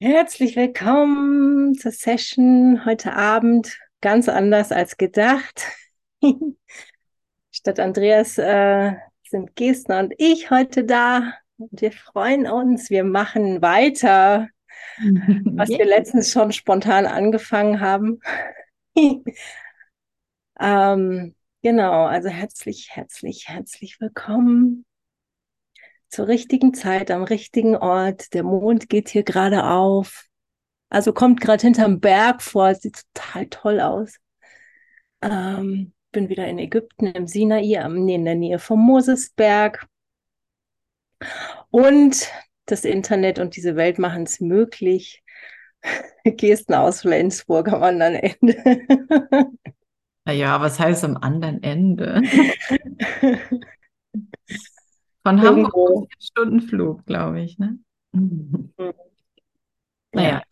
Herzlich willkommen zur Session heute Abend. Ganz anders als gedacht. Statt Andreas äh, sind Gestner und ich heute da. Und wir freuen uns. Wir machen weiter, was wir letztens schon spontan angefangen haben. ähm, genau, also herzlich, herzlich, herzlich willkommen zur richtigen Zeit am richtigen Ort. Der Mond geht hier gerade auf. Also kommt gerade hinterm Berg vor. Sieht total toll aus. Ähm, bin wieder in Ägypten im Sinai, in der Nähe vom Mosesberg. Und das Internet und diese Welt machen es möglich. Gesten aus Flensburg am anderen Ende. Naja, was heißt am anderen Ende? Von Hamburg Irgendwo. Stundenflug, glaube ich, ne? Mhm. Naja.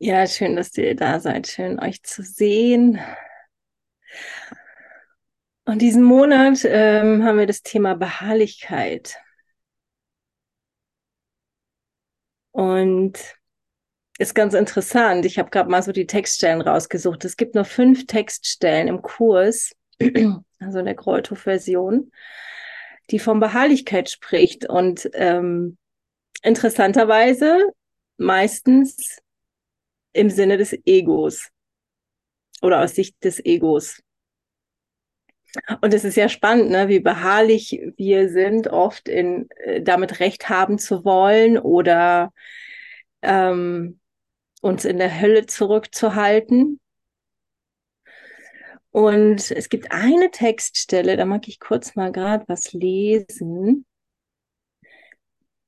Ja, schön, dass ihr da seid. Schön, euch zu sehen. Und diesen Monat ähm, haben wir das Thema Beharrlichkeit. Und ist ganz interessant. Ich habe gerade mal so die Textstellen rausgesucht. Es gibt nur fünf Textstellen im Kurs also in der Kreuthof-Version, die von Beharrlichkeit spricht und ähm, interessanterweise meistens im Sinne des Egos oder aus Sicht des Egos. Und es ist ja spannend, ne, wie beharrlich wir sind, oft in äh, damit Recht haben zu wollen oder ähm, uns in der Hölle zurückzuhalten. Und es gibt eine Textstelle, da mag ich kurz mal gerade was lesen.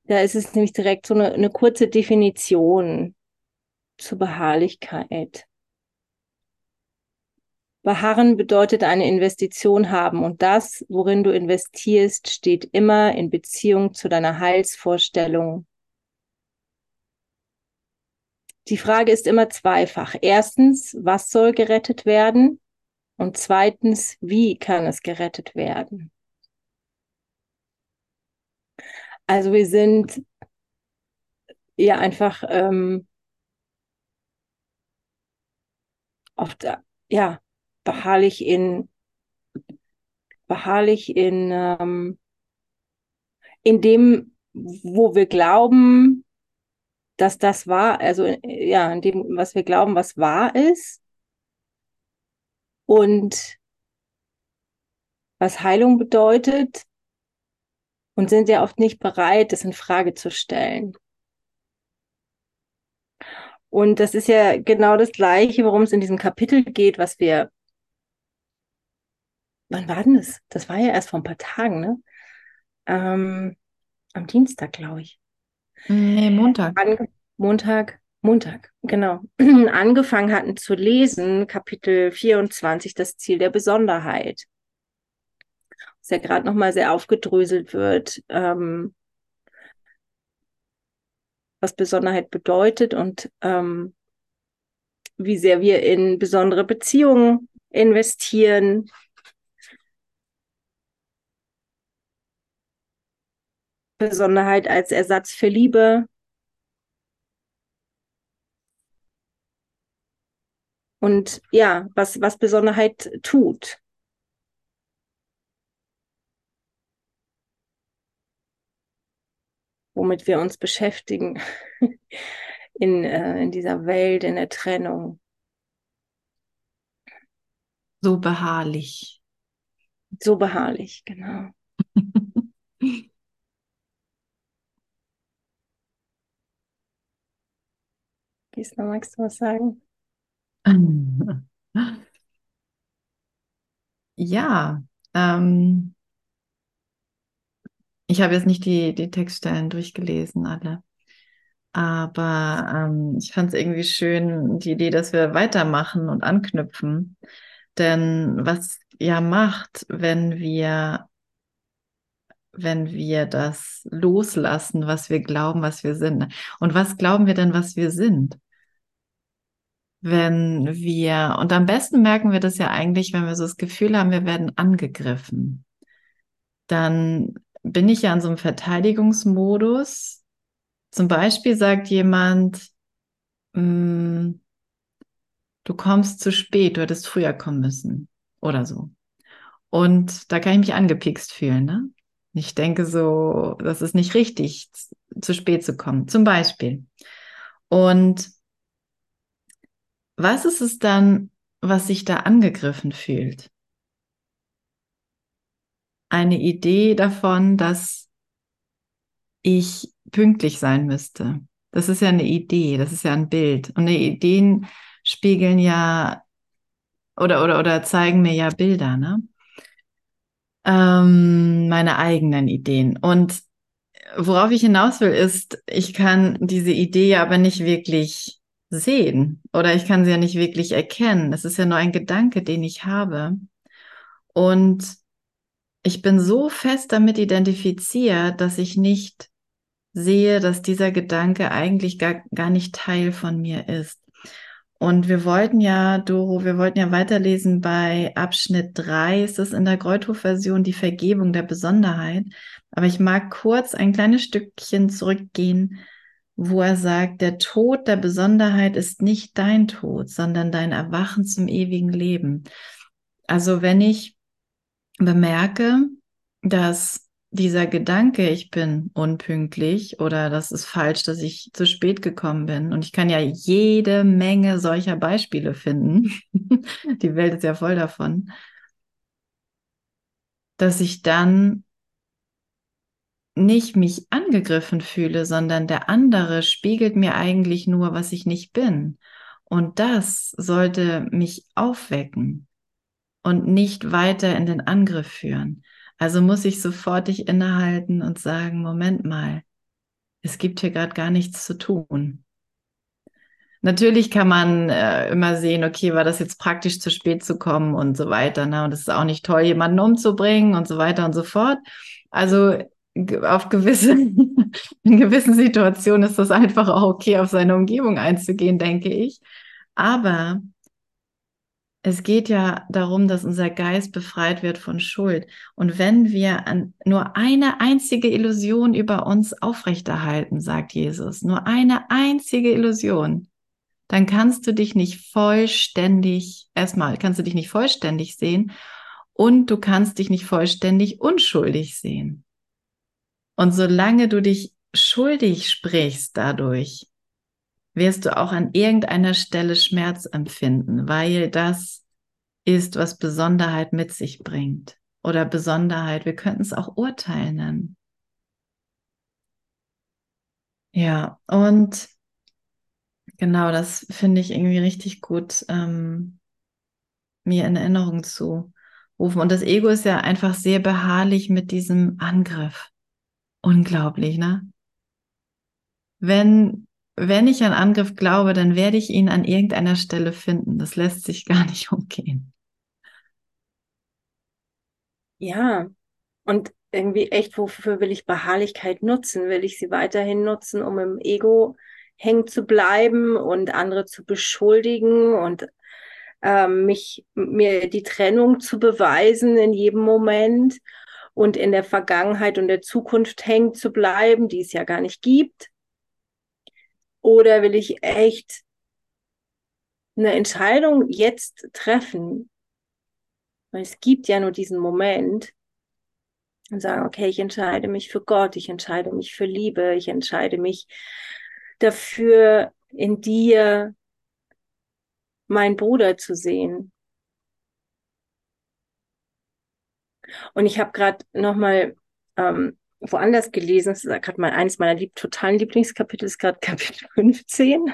Da ist es nämlich direkt so eine, eine kurze Definition zur Beharrlichkeit. Beharren bedeutet eine Investition haben und das, worin du investierst, steht immer in Beziehung zu deiner Heilsvorstellung. Die Frage ist immer zweifach. Erstens, was soll gerettet werden? Und zweitens, wie kann es gerettet werden? Also wir sind ja einfach ähm, oft ja beharrlich in beharrlich in ähm, in dem, wo wir glauben, dass das wahr, also ja, in dem, was wir glauben, was wahr ist und was Heilung bedeutet und sind sehr oft nicht bereit, das in Frage zu stellen. Und das ist ja genau das Gleiche, worum es in diesem Kapitel geht, was wir. Wann war denn das? Das war ja erst vor ein paar Tagen, ne? Ähm, am Dienstag, glaube ich. Nee, Montag. Montag. Montag, genau, angefangen hatten zu lesen, Kapitel 24, das Ziel der Besonderheit. Was ja gerade nochmal sehr aufgedröselt wird, ähm, was Besonderheit bedeutet und ähm, wie sehr wir in besondere Beziehungen investieren. Besonderheit als Ersatz für Liebe, und ja, was, was Besonderheit tut. Womit wir uns beschäftigen in, äh, in dieser Welt, in der Trennung. So beharrlich. So beharrlich, genau. Gisela, magst du was sagen? Ja, ähm, ich habe jetzt nicht die, die Textstellen durchgelesen, alle. Aber ähm, ich fand es irgendwie schön, die Idee, dass wir weitermachen und anknüpfen. Denn was ja macht, wenn wir, wenn wir das loslassen, was wir glauben, was wir sind. Und was glauben wir denn, was wir sind? Wenn wir, und am besten merken wir das ja eigentlich, wenn wir so das Gefühl haben, wir werden angegriffen. Dann bin ich ja in so einem Verteidigungsmodus zum Beispiel sagt jemand, mm, du kommst zu spät, du hättest früher kommen müssen oder so. Und da kann ich mich angepikst fühlen. Ne? Ich denke so, das ist nicht richtig, zu spät zu kommen, zum Beispiel. Und was ist es dann, was sich da angegriffen fühlt? Eine Idee davon, dass ich pünktlich sein müsste. Das ist ja eine Idee, das ist ja ein Bild. Und die Ideen spiegeln ja oder, oder, oder zeigen mir ja Bilder, ne? Ähm, meine eigenen Ideen. Und worauf ich hinaus will, ist, ich kann diese Idee aber nicht wirklich sehen oder ich kann sie ja nicht wirklich erkennen. Es ist ja nur ein Gedanke, den ich habe. Und ich bin so fest damit identifiziert, dass ich nicht sehe, dass dieser Gedanke eigentlich gar, gar nicht Teil von mir ist. Und wir wollten ja, Doro, wir wollten ja weiterlesen bei Abschnitt drei ist es in der Greuthof-Version die Vergebung der Besonderheit. Aber ich mag kurz ein kleines Stückchen zurückgehen, wo er sagt, der Tod der Besonderheit ist nicht dein Tod, sondern dein Erwachen zum ewigen Leben. Also wenn ich bemerke, dass dieser Gedanke, ich bin unpünktlich oder das ist falsch, dass ich zu spät gekommen bin. Und ich kann ja jede Menge solcher Beispiele finden. Die Welt ist ja voll davon. Dass ich dann nicht mich angegriffen fühle, sondern der andere spiegelt mir eigentlich nur, was ich nicht bin. Und das sollte mich aufwecken und nicht weiter in den Angriff führen. Also muss ich sofort dich innehalten und sagen, Moment mal, es gibt hier gerade gar nichts zu tun. Natürlich kann man äh, immer sehen, okay, war das jetzt praktisch zu spät zu kommen und so weiter. Ne? Und es ist auch nicht toll, jemanden umzubringen und so weiter und so fort. Also auf gewisse, in gewissen Situationen ist das einfach auch okay, auf seine Umgebung einzugehen, denke ich. Aber es geht ja darum, dass unser Geist befreit wird von Schuld. Und wenn wir an nur eine einzige Illusion über uns aufrechterhalten, sagt Jesus, nur eine einzige Illusion, dann kannst du dich nicht vollständig, erstmal kannst du dich nicht vollständig sehen und du kannst dich nicht vollständig unschuldig sehen. Und solange du dich schuldig sprichst dadurch, wirst du auch an irgendeiner Stelle Schmerz empfinden, weil das ist, was Besonderheit mit sich bringt. Oder Besonderheit, wir könnten es auch Urteil nennen. Ja, und genau, das finde ich irgendwie richtig gut, ähm, mir in Erinnerung zu rufen. Und das Ego ist ja einfach sehr beharrlich mit diesem Angriff. Unglaublich, ne? Wenn wenn ich an Angriff glaube, dann werde ich ihn an irgendeiner Stelle finden. Das lässt sich gar nicht umgehen. Ja, und irgendwie echt, wofür will ich Beharrlichkeit nutzen? Will ich sie weiterhin nutzen, um im Ego hängen zu bleiben und andere zu beschuldigen und ähm, mich mir die Trennung zu beweisen in jedem Moment und in der Vergangenheit und der Zukunft hängen zu bleiben, die es ja gar nicht gibt? Oder will ich echt eine Entscheidung jetzt treffen? Weil es gibt ja nur diesen Moment und sagen, okay, ich entscheide mich für Gott, ich entscheide mich für Liebe, ich entscheide mich dafür, in dir meinen Bruder zu sehen. Und ich habe gerade nochmal ähm, woanders gelesen, das ist gerade mal eines meiner lieb totalen Lieblingskapitel, ist gerade Kapitel 15.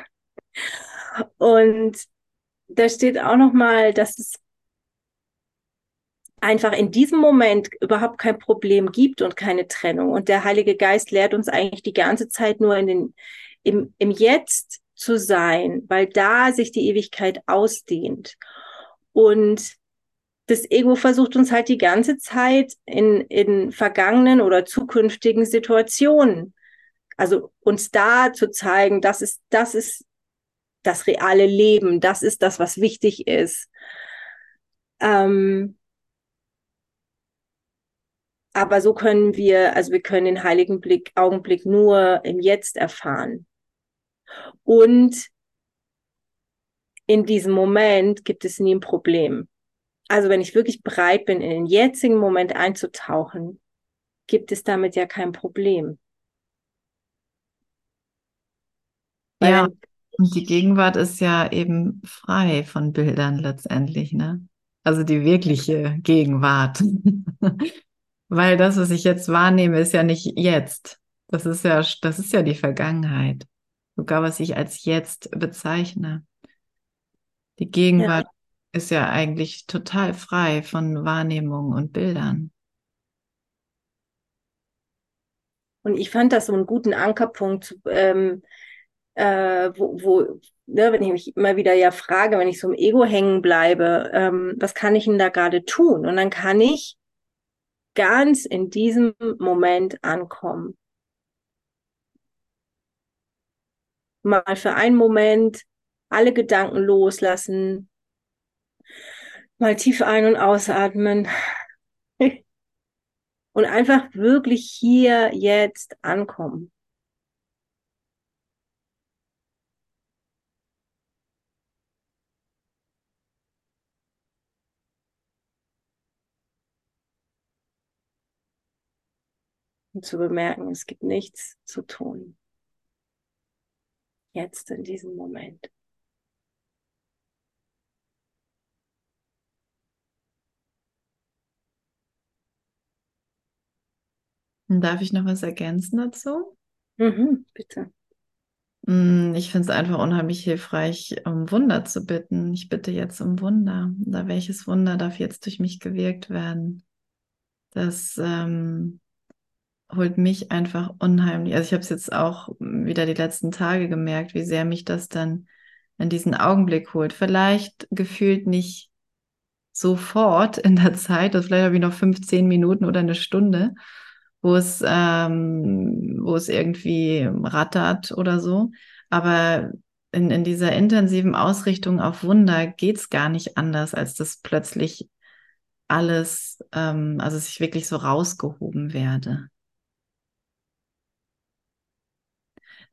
Und da steht auch nochmal, dass es einfach in diesem Moment überhaupt kein Problem gibt und keine Trennung. Und der Heilige Geist lehrt uns eigentlich die ganze Zeit nur in den, im, im Jetzt zu sein, weil da sich die Ewigkeit ausdehnt. Und das Ego versucht uns halt die ganze Zeit in, in vergangenen oder zukünftigen Situationen, also uns da zu zeigen, das ist, das ist das reale Leben, das ist das, was wichtig ist. Ähm, aber so können wir, also wir können den heiligen Blick, Augenblick nur im Jetzt erfahren. Und in diesem Moment gibt es nie ein Problem. Also wenn ich wirklich bereit bin, in den jetzigen Moment einzutauchen, gibt es damit ja kein Problem. Weil ja, und die Gegenwart ist ja eben frei von Bildern letztendlich, ne? Also die wirkliche Gegenwart. Weil das, was ich jetzt wahrnehme, ist ja nicht jetzt. Das ist ja, das ist ja die Vergangenheit. Sogar was ich als jetzt bezeichne. Die Gegenwart ja. Ist ja eigentlich total frei von Wahrnehmung und Bildern. Und ich fand das so einen guten Ankerpunkt, ähm, äh, wo, wo ne, wenn ich mich immer wieder ja frage, wenn ich so im Ego hängen bleibe, ähm, was kann ich denn da gerade tun? Und dann kann ich ganz in diesem Moment ankommen. Mal für einen Moment alle Gedanken loslassen, mal tief ein- und ausatmen und einfach wirklich hier jetzt ankommen. und zu bemerken, es gibt nichts zu tun. Jetzt in diesem Moment. Darf ich noch was ergänzen dazu? Mhm, bitte. Mm, ich finde es einfach unheimlich hilfreich, um Wunder zu bitten. Ich bitte jetzt um Wunder. Oder welches Wunder darf jetzt durch mich gewirkt werden? Das ähm, holt mich einfach unheimlich. Also ich habe es jetzt auch wieder die letzten Tage gemerkt, wie sehr mich das dann in diesen Augenblick holt. Vielleicht gefühlt nicht sofort in der Zeit, also vielleicht habe ich noch 15 Minuten oder eine Stunde, wo es, ähm, wo es irgendwie rattert oder so. Aber in, in dieser intensiven Ausrichtung auf Wunder geht es gar nicht anders, als dass plötzlich alles, ähm, also ich wirklich so rausgehoben werde.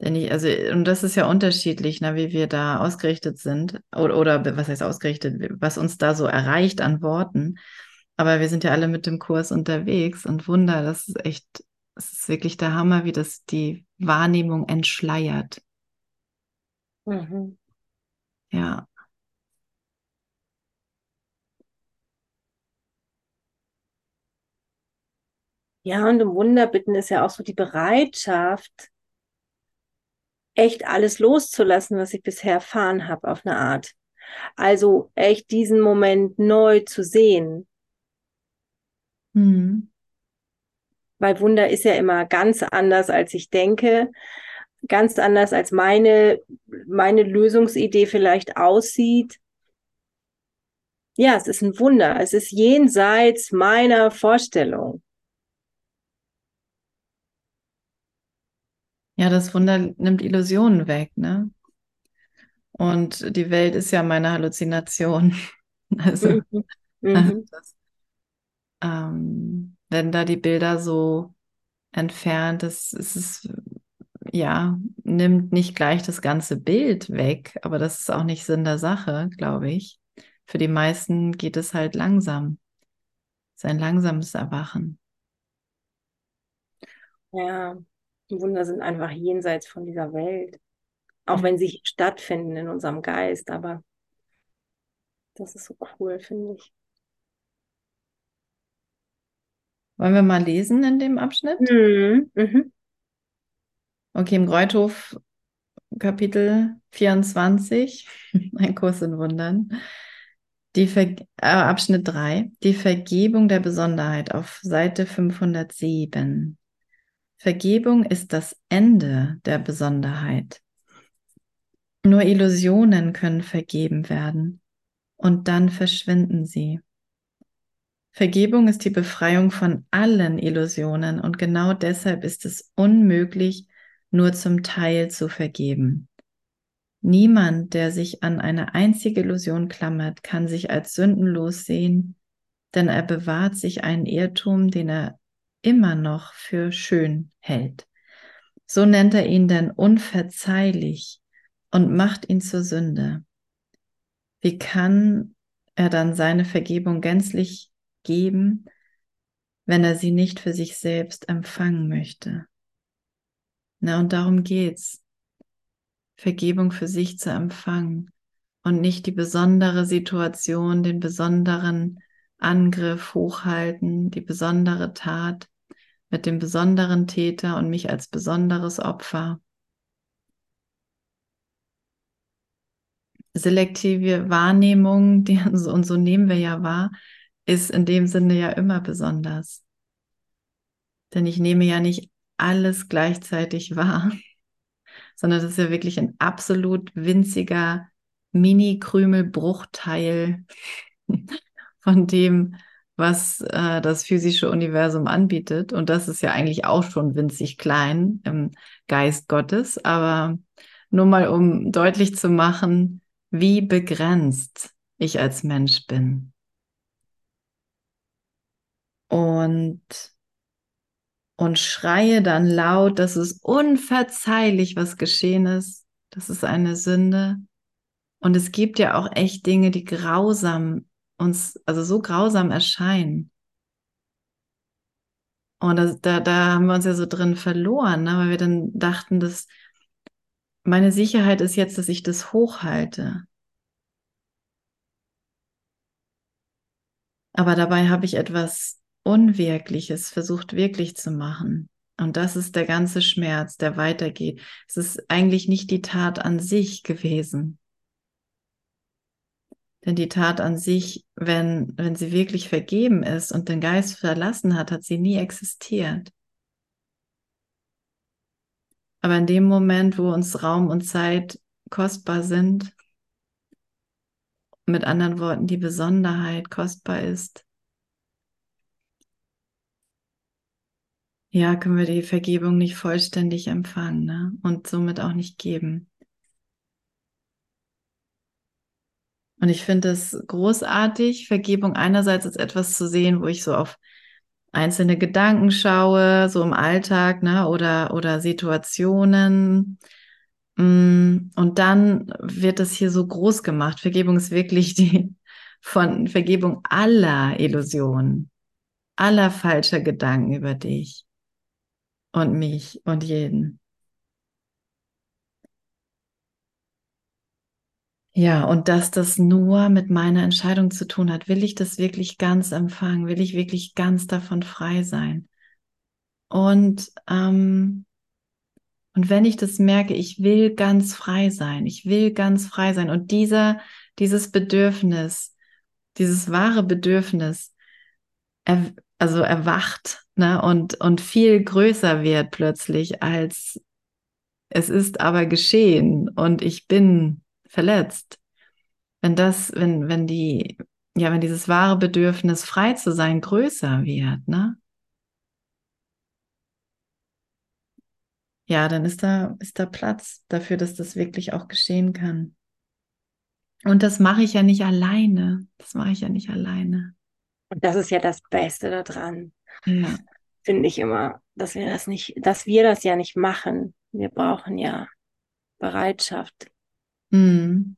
Denn ich, also, und das ist ja unterschiedlich, ne, wie wir da ausgerichtet sind. Oder, oder was heißt ausgerichtet, was uns da so erreicht an Worten. Aber wir sind ja alle mit dem Kurs unterwegs und Wunder, das ist echt, das ist wirklich der Hammer, wie das die Wahrnehmung entschleiert. Mhm. Ja. Ja, und im Wunder bitten ist ja auch so die Bereitschaft, echt alles loszulassen, was ich bisher erfahren habe, auf eine Art. Also echt diesen Moment neu zu sehen. Mhm. Weil Wunder ist ja immer ganz anders, als ich denke, ganz anders, als meine, meine Lösungsidee vielleicht aussieht. Ja, es ist ein Wunder. Es ist jenseits meiner Vorstellung. Ja, das Wunder nimmt Illusionen weg, ne? Und die Welt ist ja meine Halluzination. Also, mhm. Mhm. Das, ähm, wenn da die Bilder so entfernt, das, ist, ja, nimmt nicht gleich das ganze Bild weg, aber das ist auch nicht Sinn der Sache, glaube ich. Für die meisten geht es halt langsam. Es ist ein langsames Erwachen. Ja, Wunder sind einfach jenseits von dieser Welt. Auch mhm. wenn sie stattfinden in unserem Geist, aber das ist so cool, finde ich. Wollen wir mal lesen in dem Abschnitt? Mhm. Mhm. Okay, im Greuthof Kapitel 24, ein Kurs in Wundern. Die Ver äh, Abschnitt 3, die Vergebung der Besonderheit auf Seite 507. Vergebung ist das Ende der Besonderheit. Nur Illusionen können vergeben werden und dann verschwinden sie. Vergebung ist die Befreiung von allen Illusionen und genau deshalb ist es unmöglich, nur zum Teil zu vergeben. Niemand, der sich an eine einzige Illusion klammert, kann sich als sündenlos sehen, denn er bewahrt sich einen Irrtum, den er immer noch für schön hält. So nennt er ihn denn unverzeihlich und macht ihn zur Sünde. Wie kann er dann seine Vergebung gänzlich geben, wenn er sie nicht für sich selbst empfangen möchte? Na, und darum geht's. Vergebung für sich zu empfangen und nicht die besondere Situation, den besonderen Angriff hochhalten, die besondere Tat mit dem besonderen Täter und mich als besonderes Opfer. Selektive Wahrnehmung, die, und so nehmen wir ja wahr, ist in dem Sinne ja immer besonders. Denn ich nehme ja nicht alles gleichzeitig wahr, sondern das ist ja wirklich ein absolut winziger Mini-Krümel-Bruchteil von dem, was äh, das physische Universum anbietet. Und das ist ja eigentlich auch schon winzig klein im Geist Gottes. Aber nur mal, um deutlich zu machen, wie begrenzt ich als Mensch bin. Und, und schreie dann laut, das ist unverzeihlich, was geschehen ist. Das ist eine Sünde. Und es gibt ja auch echt Dinge, die grausam uns, also so grausam erscheinen. Und das, da, da haben wir uns ja so drin verloren, ne? weil wir dann dachten, dass meine Sicherheit ist jetzt, dass ich das hochhalte. Aber dabei habe ich etwas Unwirkliches versucht wirklich zu machen. Und das ist der ganze Schmerz, der weitergeht. Es ist eigentlich nicht die Tat an sich gewesen, denn die Tat an sich, wenn, wenn sie wirklich vergeben ist und den Geist verlassen hat, hat sie nie existiert. Aber in dem Moment, wo uns Raum und Zeit kostbar sind, mit anderen Worten die Besonderheit kostbar ist, ja, können wir die Vergebung nicht vollständig empfangen ne? und somit auch nicht geben. Und ich finde es großartig, Vergebung einerseits als etwas zu sehen, wo ich so auf einzelne Gedanken schaue, so im Alltag, ne, oder, oder Situationen. Mm, und dann wird das hier so groß gemacht. Vergebung ist wirklich die von Vergebung aller Illusionen, aller falscher Gedanken über dich und mich und jeden. Ja, und dass das nur mit meiner Entscheidung zu tun hat. Will ich das wirklich ganz empfangen? Will ich wirklich ganz davon frei sein? Und, ähm, und wenn ich das merke, ich will ganz frei sein, ich will ganz frei sein. Und dieser, dieses Bedürfnis, dieses wahre Bedürfnis, er, also erwacht, ne, und, und viel größer wird plötzlich als es ist aber geschehen und ich bin verletzt. Wenn das, wenn, wenn die, ja, wenn dieses wahre Bedürfnis, frei zu sein, größer wird, ne? Ja, dann ist da, ist da Platz dafür, dass das wirklich auch geschehen kann. Und das mache ich ja nicht alleine. Das mache ich ja nicht alleine. Und das ist ja das Beste daran. Ja. Finde ich immer, dass wir das nicht, dass wir das ja nicht machen. Wir brauchen ja Bereitschaft, Mhm.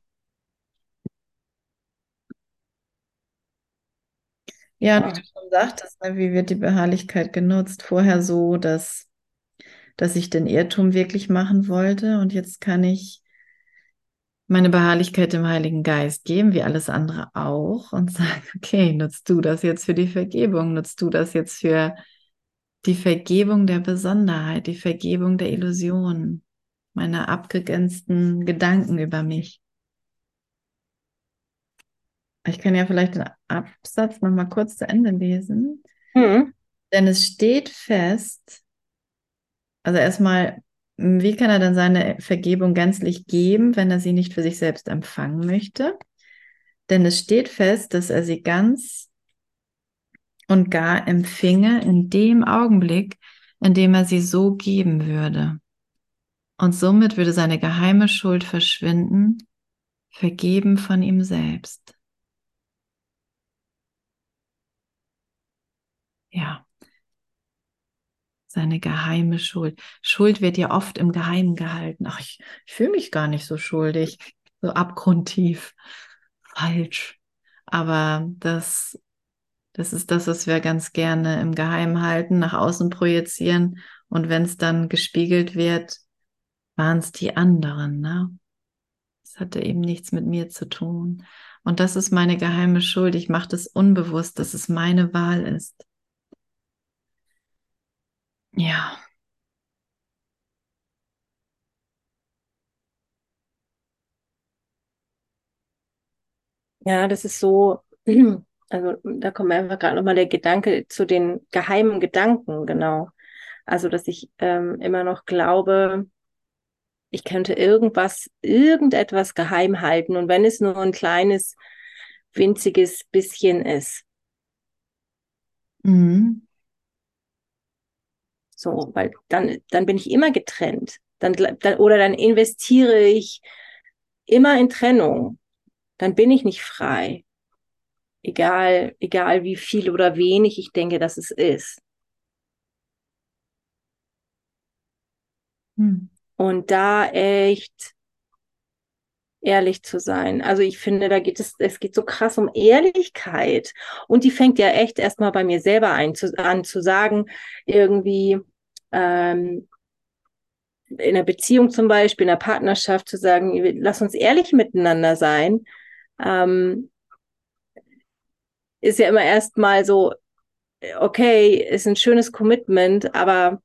Ja, wie du schon sagtest, ne, wie wird die Beharrlichkeit genutzt? Vorher so, dass, dass ich den Irrtum wirklich machen wollte und jetzt kann ich meine Beharrlichkeit dem Heiligen Geist geben, wie alles andere auch, und sagen, okay, nutzt du das jetzt für die Vergebung, nutzt du das jetzt für die Vergebung der Besonderheit, die Vergebung der Illusionen meiner abgegrenzten Gedanken über mich. Ich kann ja vielleicht den Absatz noch mal kurz zu Ende lesen. Mhm. Denn es steht fest, also erstmal, wie kann er dann seine Vergebung gänzlich geben, wenn er sie nicht für sich selbst empfangen möchte? Denn es steht fest, dass er sie ganz und gar empfinge in dem Augenblick, in dem er sie so geben würde. Und somit würde seine geheime Schuld verschwinden, vergeben von ihm selbst. Ja. Seine geheime Schuld. Schuld wird ja oft im Geheimen gehalten. Ach, ich, ich fühle mich gar nicht so schuldig, so abgrundtief. Falsch. Aber das, das ist das, was wir ganz gerne im Geheimen halten, nach außen projizieren. Und wenn es dann gespiegelt wird, waren es die anderen. Ne? Das hatte eben nichts mit mir zu tun. Und das ist meine geheime Schuld. Ich mache das unbewusst, dass es meine Wahl ist. Ja. Ja, das ist so, also da kommt mir einfach gerade nochmal der Gedanke zu den geheimen Gedanken, genau. Also, dass ich ähm, immer noch glaube, ich könnte irgendwas, irgendetwas geheim halten und wenn es nur ein kleines, winziges bisschen ist. Mhm. So, weil dann, dann bin ich immer getrennt. Dann, dann, oder dann investiere ich immer in Trennung. Dann bin ich nicht frei. Egal, egal wie viel oder wenig ich denke, dass es ist. Hm. Und da echt ehrlich zu sein. Also ich finde, da geht es, es geht so krass um Ehrlichkeit. Und die fängt ja echt erstmal bei mir selber ein, zu, an zu sagen, irgendwie ähm, in einer Beziehung zum Beispiel, in einer Partnerschaft zu sagen, lass uns ehrlich miteinander sein, ähm, ist ja immer erstmal so, okay, ist ein schönes Commitment, aber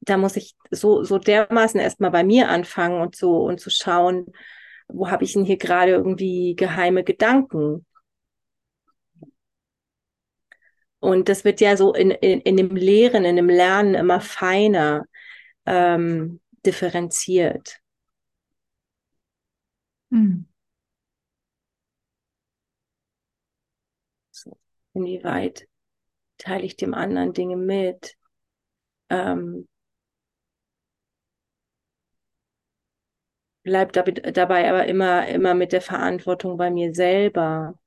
da muss ich so, so dermaßen erstmal bei mir anfangen und so und zu schauen, wo habe ich denn hier gerade irgendwie geheime Gedanken? Und das wird ja so in, in, in dem Lehren, in dem Lernen immer feiner ähm, differenziert. Hm. So, inwieweit teile ich dem anderen Dinge mit? Ähm, bleib dabei aber immer, immer mit der Verantwortung bei mir selber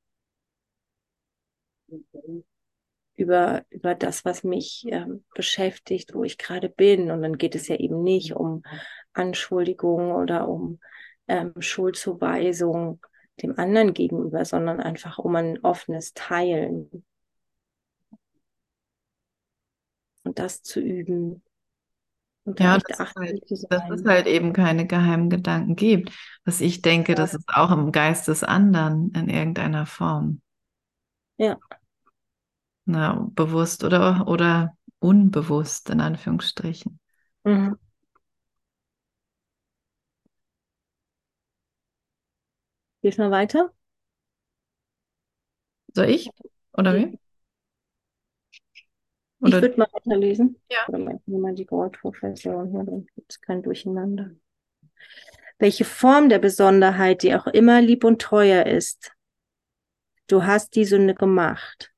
über, über das, was mich ähm, beschäftigt, wo ich gerade bin. Und dann geht es ja eben nicht um Anschuldigung oder um ähm, Schuldzuweisung dem anderen gegenüber, sondern einfach um ein offenes Teilen. Und das zu üben. Und ja, dass es, halt, dass es halt eben keine geheimen Gedanken gibt. Was ich denke, ja. das ist auch im Geist des anderen in irgendeiner Form. Ja. Na, bewusst oder, oder unbewusst, in Anführungsstrichen. Mhm. Gehst mal weiter? Soll ich? Oder wie? Oder? Ich würde mal weiterlesen. Ja. Oder mal die Goldprofession hier, dann gibt es kein Durcheinander. Welche Form der Besonderheit, die auch immer lieb und teuer ist, du hast die Sünde gemacht.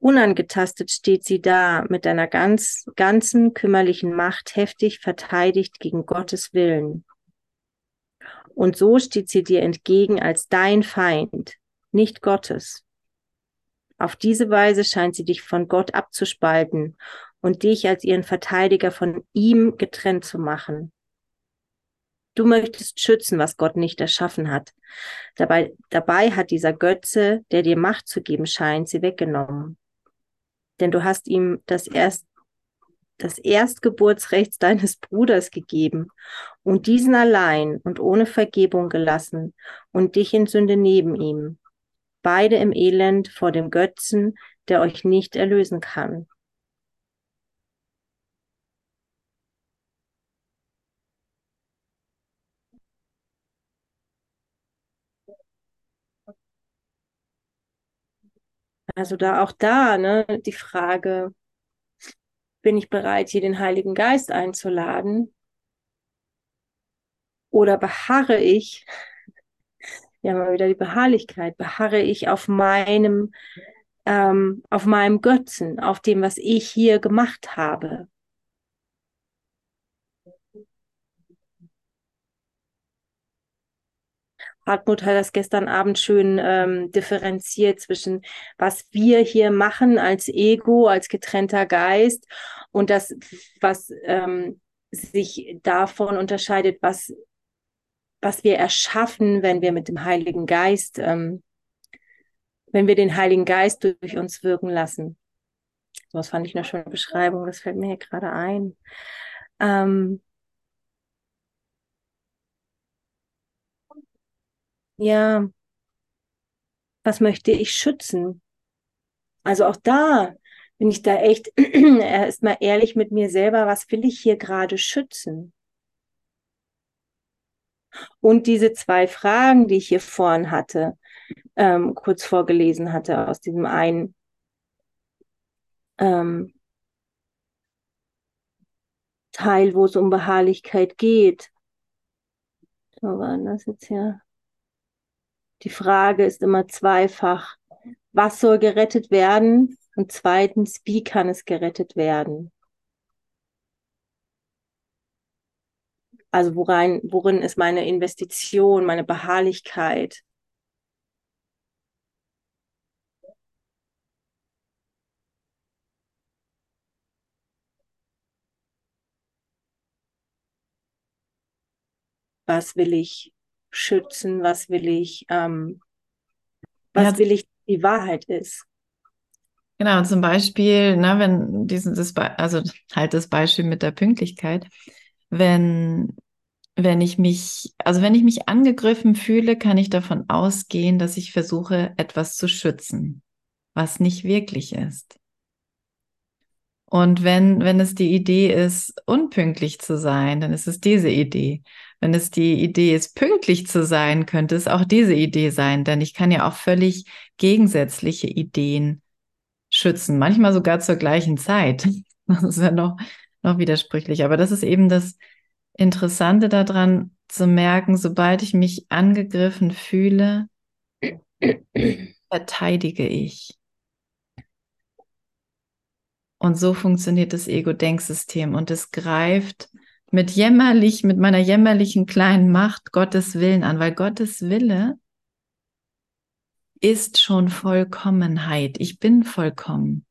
Unangetastet steht sie da, mit deiner ganz, ganzen kümmerlichen Macht heftig verteidigt gegen Gottes Willen. Und so steht sie dir entgegen als dein Feind, nicht Gottes. Auf diese Weise scheint sie dich von Gott abzuspalten und dich als ihren Verteidiger von ihm getrennt zu machen. Du möchtest schützen, was Gott nicht erschaffen hat. Dabei, dabei hat dieser Götze, der dir Macht zu geben scheint, sie weggenommen. Denn du hast ihm das erst das Erstgeburtsrecht deines Bruders gegeben und diesen allein und ohne Vergebung gelassen und dich in Sünde neben ihm beide im Elend vor dem Götzen, der euch nicht erlösen kann. Also da auch da, ne, die Frage, bin ich bereit, hier den Heiligen Geist einzuladen? Oder beharre ich ja mal wieder die Beharrlichkeit, beharre ich auf meinem, ähm, auf meinem Götzen, auf dem, was ich hier gemacht habe. Hartmut hat das gestern Abend schön ähm, differenziert zwischen, was wir hier machen als Ego, als getrennter Geist und das, was ähm, sich davon unterscheidet, was, was wir erschaffen, wenn wir mit dem Heiligen Geist, ähm, wenn wir den Heiligen Geist durch uns wirken lassen. So, das fand ich eine schöne Beschreibung, das fällt mir hier gerade ein. Ähm, ja, was möchte ich schützen? Also auch da bin ich da echt erstmal ehrlich mit mir selber, was will ich hier gerade schützen? Und diese zwei Fragen, die ich hier vorhin hatte, ähm, kurz vorgelesen hatte aus diesem einen ähm, Teil, wo es um Beharrlichkeit geht. So war das jetzt ja. Die Frage ist immer zweifach. Was soll gerettet werden? Und zweitens, wie kann es gerettet werden? Also worein, worin ist meine Investition, meine Beharrlichkeit? Was will ich schützen? Was will ich, ähm, was ja. will ich, die Wahrheit ist? Genau, zum Beispiel, ne, wenn dieses, also halt das Beispiel mit der Pünktlichkeit, wenn, wenn ich mich, also wenn ich mich angegriffen fühle, kann ich davon ausgehen, dass ich versuche, etwas zu schützen, was nicht wirklich ist. Und wenn, wenn es die Idee ist, unpünktlich zu sein, dann ist es diese Idee. Wenn es die Idee ist, pünktlich zu sein, könnte es auch diese Idee sein, denn ich kann ja auch völlig gegensätzliche Ideen schützen, manchmal sogar zur gleichen Zeit. Das ist ja noch, noch widersprüchlich. Aber das ist eben das Interessante daran zu merken, sobald ich mich angegriffen fühle, verteidige ich. Und so funktioniert das Ego-Denksystem und es greift mit jämmerlich, mit meiner jämmerlichen kleinen Macht Gottes Willen an, weil Gottes Wille ist schon Vollkommenheit. Ich bin vollkommen.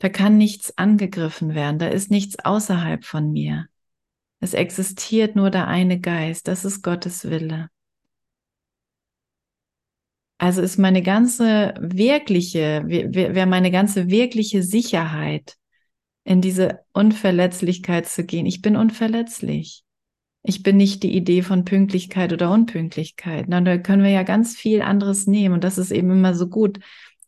Da kann nichts angegriffen werden. Da ist nichts außerhalb von mir. Es existiert nur der eine Geist. Das ist Gottes Wille. Also ist meine ganze wirkliche, wäre meine ganze wirkliche Sicherheit in diese Unverletzlichkeit zu gehen. Ich bin unverletzlich. Ich bin nicht die Idee von Pünktlichkeit oder Unpünktlichkeit. Na, da können wir ja ganz viel anderes nehmen. Und das ist eben immer so gut,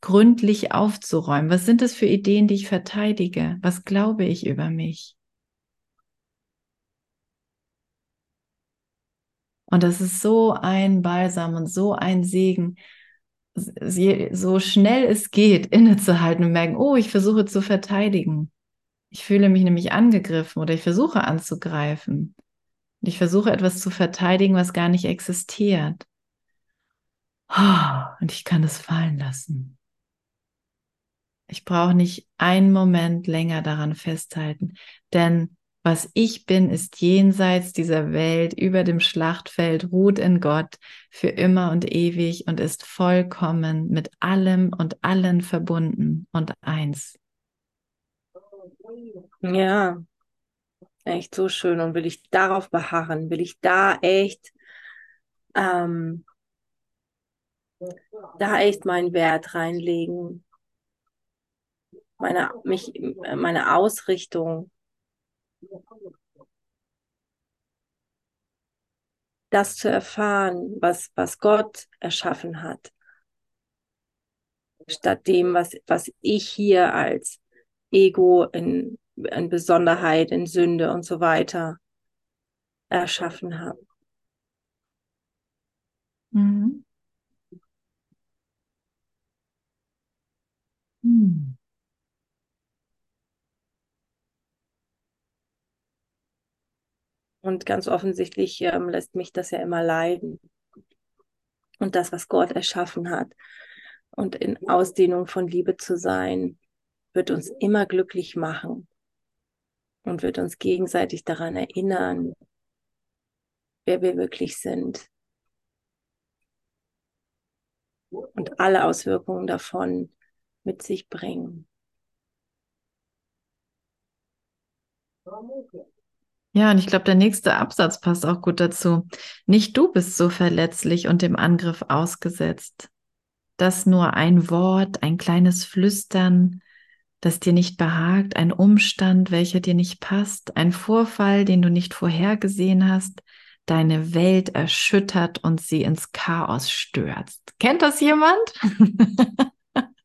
gründlich aufzuräumen. Was sind das für Ideen, die ich verteidige? Was glaube ich über mich? Und das ist so ein Balsam und so ein Segen, so schnell es geht, innezuhalten und merken, oh, ich versuche zu verteidigen. Ich fühle mich nämlich angegriffen oder ich versuche anzugreifen. Und ich versuche etwas zu verteidigen, was gar nicht existiert. Und ich kann es fallen lassen. Ich brauche nicht einen Moment länger daran festhalten, denn was ich bin, ist jenseits dieser Welt, über dem Schlachtfeld, ruht in Gott für immer und ewig und ist vollkommen mit allem und allen verbunden und eins. Ja, echt so schön. Und will ich darauf beharren? Will ich da echt, ähm, da echt meinen Wert reinlegen? Meine, mich, meine Ausrichtung das zu erfahren, was, was Gott erschaffen hat, statt dem, was, was ich hier als Ego in, in Besonderheit, in Sünde und so weiter erschaffen habe. Mhm. Hm. Und ganz offensichtlich ähm, lässt mich das ja immer leiden. Und das, was Gott erschaffen hat und in Ausdehnung von Liebe zu sein, wird uns immer glücklich machen und wird uns gegenseitig daran erinnern, wer wir wirklich sind. alle Auswirkungen davon mit sich bringen. Ja, und ich glaube, der nächste Absatz passt auch gut dazu. Nicht du bist so verletzlich und dem Angriff ausgesetzt, dass nur ein Wort, ein kleines Flüstern, das dir nicht behagt, ein Umstand, welcher dir nicht passt, ein Vorfall, den du nicht vorhergesehen hast, deine Welt erschüttert und sie ins Chaos stürzt. Kennt das jemand?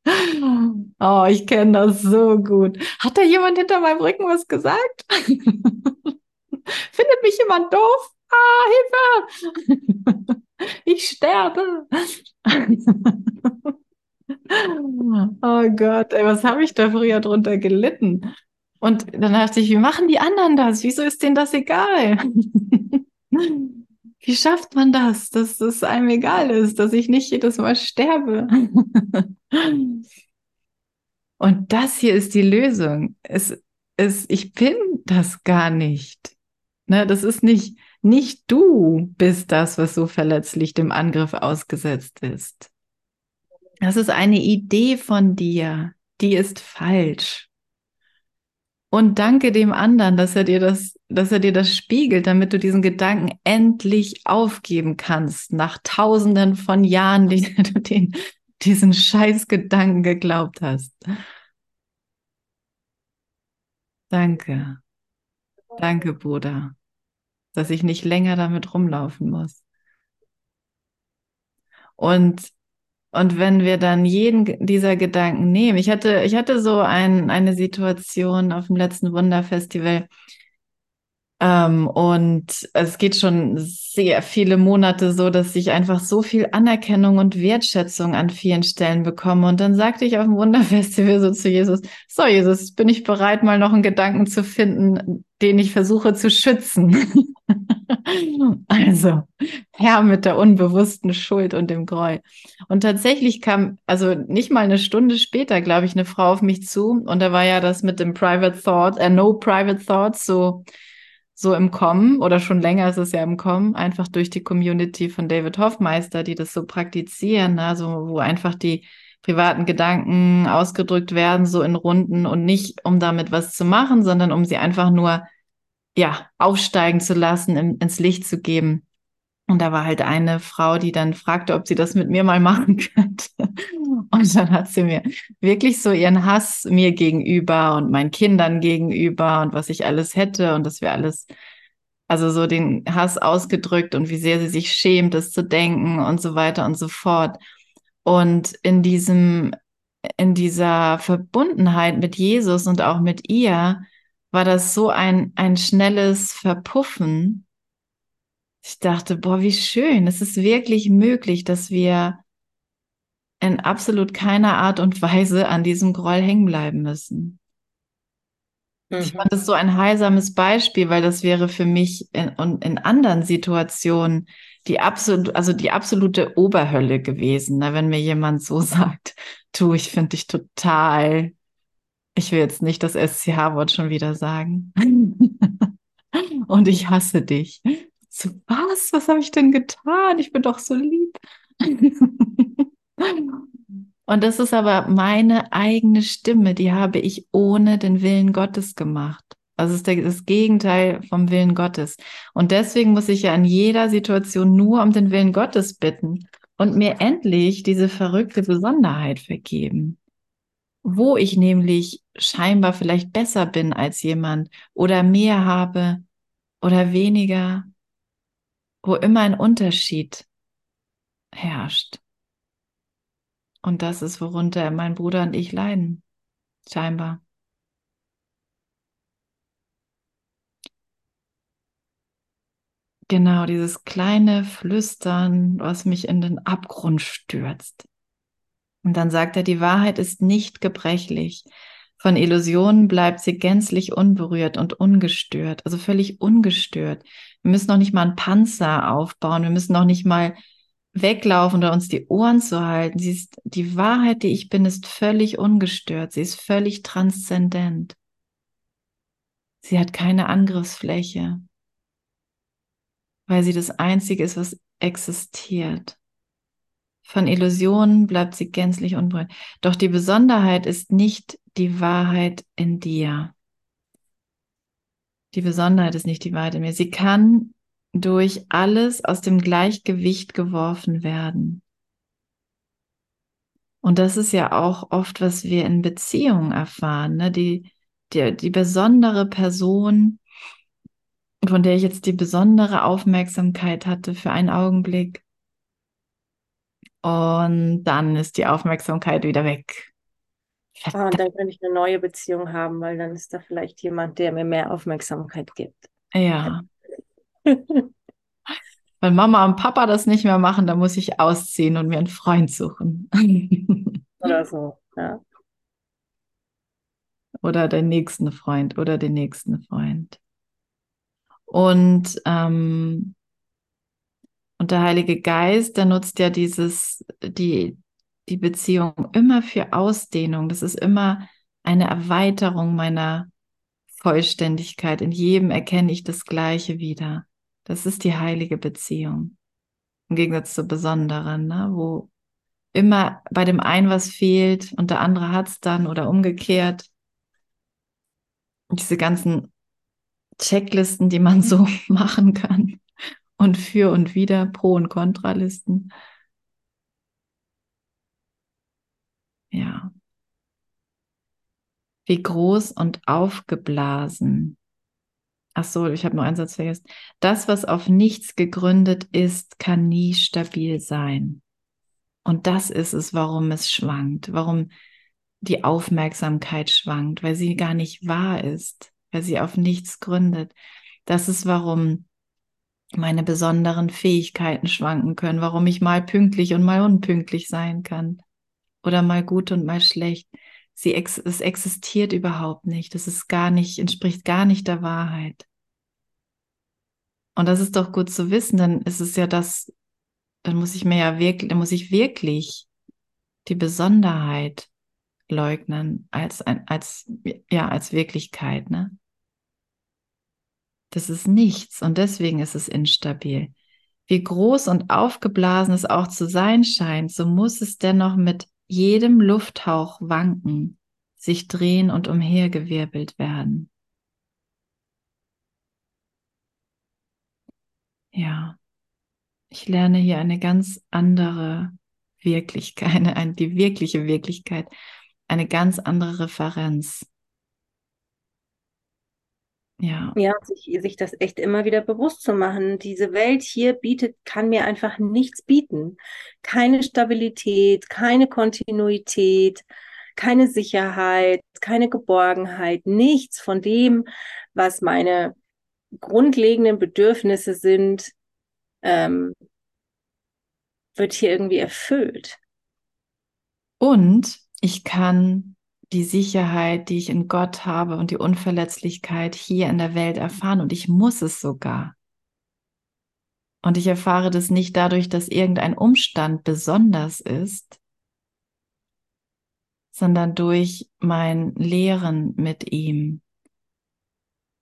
oh, ich kenne das so gut. Hat da jemand hinter meinem Rücken was gesagt? Findet mich jemand doof? Ah, Hilfe! Ich sterbe. oh Gott, ey, was habe ich da früher drunter gelitten? Und dann dachte ich, wie machen die anderen das? Wieso ist denen das egal? Wie schafft man das, dass es einem egal ist, dass ich nicht jedes Mal sterbe? Und das hier ist die Lösung. Es, es, ich bin das gar nicht. Ne, das ist nicht, nicht du bist das, was so verletzlich dem Angriff ausgesetzt ist. Das ist eine Idee von dir, die ist falsch. Und danke dem anderen, dass er dir das, dass er dir das spiegelt, damit du diesen Gedanken endlich aufgeben kannst, nach tausenden von Jahren, die du den, diesen Scheißgedanken geglaubt hast. Danke. Danke, Bruder, dass ich nicht länger damit rumlaufen muss. Und, und wenn wir dann jeden dieser Gedanken nehmen, ich hatte, ich hatte so ein, eine Situation auf dem letzten Wunderfestival, ähm, und es geht schon sehr viele Monate so, dass ich einfach so viel Anerkennung und Wertschätzung an vielen Stellen bekomme. Und dann sagte ich auf dem Wunderfestival so zu Jesus, so Jesus, bin ich bereit, mal noch einen Gedanken zu finden, den ich versuche zu schützen. also, Herr mit der unbewussten Schuld und dem Groll. Und tatsächlich kam, also nicht mal eine Stunde später, glaube ich, eine Frau auf mich zu. Und da war ja das mit dem Private Thought, äh, No Private Thoughts, so so im Kommen oder schon länger ist es ja im Kommen, einfach durch die Community von David Hoffmeister, die das so praktizieren, also wo einfach die privaten Gedanken ausgedrückt werden, so in Runden und nicht, um damit was zu machen, sondern um sie einfach nur, ja, aufsteigen zu lassen, in, ins Licht zu geben. Und da war halt eine Frau, die dann fragte, ob sie das mit mir mal machen könnte. Und dann hat sie mir wirklich so ihren Hass mir gegenüber und meinen Kindern gegenüber und was ich alles hätte und dass wir alles, also so den Hass ausgedrückt und wie sehr sie sich schämt, es zu denken und so weiter und so fort. Und in diesem, in dieser Verbundenheit mit Jesus und auch mit ihr war das so ein, ein schnelles Verpuffen ich dachte, boah, wie schön. Es ist wirklich möglich, dass wir in absolut keiner Art und Weise an diesem Groll hängen bleiben müssen. Mhm. Ich fand das so ein heilsames Beispiel, weil das wäre für mich in, in anderen Situationen die absolute, also die absolute Oberhölle gewesen, ne? wenn mir jemand so sagt, du, ich finde dich total, ich will jetzt nicht das SCH-Wort schon wieder sagen. und ich hasse dich. So, was? Was habe ich denn getan? Ich bin doch so lieb. Und das ist aber meine eigene Stimme, die habe ich ohne den Willen Gottes gemacht. Also ist das Gegenteil vom Willen Gottes. Und deswegen muss ich ja in jeder Situation nur um den Willen Gottes bitten und mir endlich diese verrückte Besonderheit vergeben. Wo ich nämlich scheinbar vielleicht besser bin als jemand oder mehr habe oder weniger wo immer ein Unterschied herrscht. Und das ist, worunter mein Bruder und ich leiden, scheinbar. Genau, dieses kleine Flüstern, was mich in den Abgrund stürzt. Und dann sagt er, die Wahrheit ist nicht gebrechlich. Von Illusionen bleibt sie gänzlich unberührt und ungestört, also völlig ungestört. Wir müssen noch nicht mal einen Panzer aufbauen. Wir müssen noch nicht mal weglaufen oder uns die Ohren zu halten. Sie ist, die Wahrheit, die ich bin, ist völlig ungestört. Sie ist völlig transzendent. Sie hat keine Angriffsfläche, weil sie das Einzige ist, was existiert. Von Illusionen bleibt sie gänzlich unberührt. Doch die Besonderheit ist nicht die Wahrheit in dir. Die Besonderheit ist nicht die Wahrheit in mir. Sie kann durch alles aus dem Gleichgewicht geworfen werden. Und das ist ja auch oft, was wir in Beziehungen erfahren. Ne? Die, die, die besondere Person, von der ich jetzt die besondere Aufmerksamkeit hatte für einen Augenblick. Und dann ist die Aufmerksamkeit wieder weg. Ah, und dann kann ich eine neue Beziehung haben, weil dann ist da vielleicht jemand, der mir mehr Aufmerksamkeit gibt. Ja. Wenn Mama und Papa das nicht mehr machen, dann muss ich ausziehen und mir einen Freund suchen. Oder so, ja. Oder den nächsten Freund oder den nächsten Freund. Und, ähm, und der Heilige Geist, der nutzt ja dieses, die, die Beziehung immer für Ausdehnung. Das ist immer eine Erweiterung meiner Vollständigkeit. In jedem erkenne ich das Gleiche wieder. Das ist die heilige Beziehung. Im Gegensatz zur besonderen, ne? wo immer bei dem einen was fehlt und der andere hat es dann oder umgekehrt. Diese ganzen Checklisten, die man so machen kann und für und wieder Pro- und Kontralisten. Ja. Wie groß und aufgeblasen. Ach so, ich habe noch einen Satz vergessen. Das, was auf nichts gegründet ist, kann nie stabil sein. Und das ist es, warum es schwankt, warum die Aufmerksamkeit schwankt, weil sie gar nicht wahr ist, weil sie auf nichts gründet. Das ist, warum meine besonderen Fähigkeiten schwanken können, warum ich mal pünktlich und mal unpünktlich sein kann oder mal gut und mal schlecht. Sie ex es existiert überhaupt nicht. Es ist gar nicht, entspricht gar nicht der Wahrheit. Und das ist doch gut zu wissen, dann ist es ja das, dann muss ich mir ja wirklich, dann muss ich wirklich die Besonderheit leugnen als als ja als Wirklichkeit, ne? Das ist nichts und deswegen ist es instabil. Wie groß und aufgeblasen es auch zu sein scheint, so muss es dennoch mit jedem Lufthauch wanken, sich drehen und umhergewirbelt werden. Ja, ich lerne hier eine ganz andere Wirklichkeit, eine, die wirkliche Wirklichkeit, eine ganz andere Referenz. Ja. Ja, sich, sich das echt immer wieder bewusst zu machen. Diese Welt hier bietet, kann mir einfach nichts bieten. Keine Stabilität, keine Kontinuität, keine Sicherheit, keine Geborgenheit, nichts von dem, was meine grundlegenden Bedürfnisse sind, ähm, wird hier irgendwie erfüllt. Und ich kann die Sicherheit, die ich in Gott habe und die Unverletzlichkeit hier in der Welt erfahren und ich muss es sogar. Und ich erfahre das nicht dadurch, dass irgendein Umstand besonders ist, sondern durch mein Lehren mit ihm.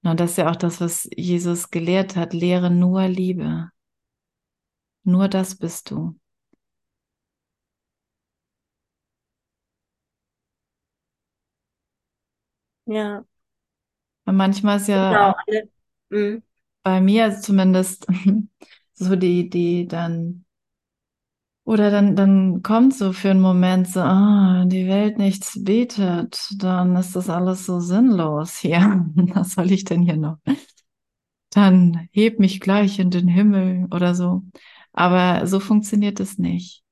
Und das ist ja auch das, was Jesus gelehrt hat. Lehre nur Liebe. Nur das bist du. Ja. Und manchmal ist ja genau. mhm. bei mir zumindest so die, die dann, oder dann, dann kommt so für einen Moment so, ah, die Welt nichts bietet, dann ist das alles so sinnlos hier. Was soll ich denn hier noch? Dann heb mich gleich in den Himmel oder so. Aber so funktioniert es nicht.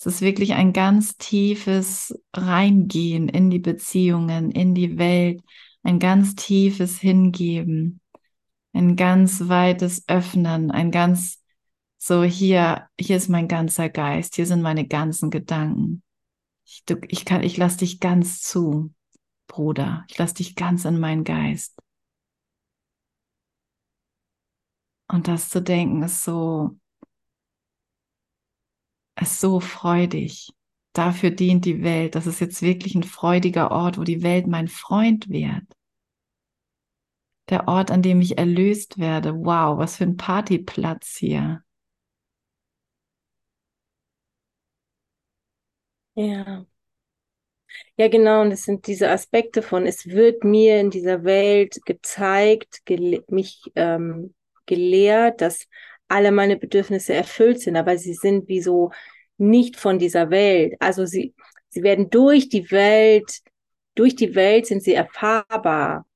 Es ist wirklich ein ganz tiefes Reingehen in die Beziehungen, in die Welt, ein ganz tiefes Hingeben, ein ganz weites Öffnen, ein ganz so hier, hier ist mein ganzer Geist, hier sind meine ganzen Gedanken. Ich, du, ich kann, ich lass dich ganz zu, Bruder. Ich lass dich ganz in meinen Geist. Und das zu denken ist so, ist so freudig. Dafür dient die Welt. Das ist jetzt wirklich ein freudiger Ort, wo die Welt mein Freund wird. Der Ort, an dem ich erlöst werde. Wow, was für ein Partyplatz hier. Ja. Ja, genau, und es sind diese Aspekte von, es wird mir in dieser Welt gezeigt, gele mich ähm, gelehrt, dass alle meine Bedürfnisse erfüllt sind, aber sie sind wie so nicht von dieser Welt. Also sie, sie werden durch die Welt, durch die Welt sind sie erfahrbar.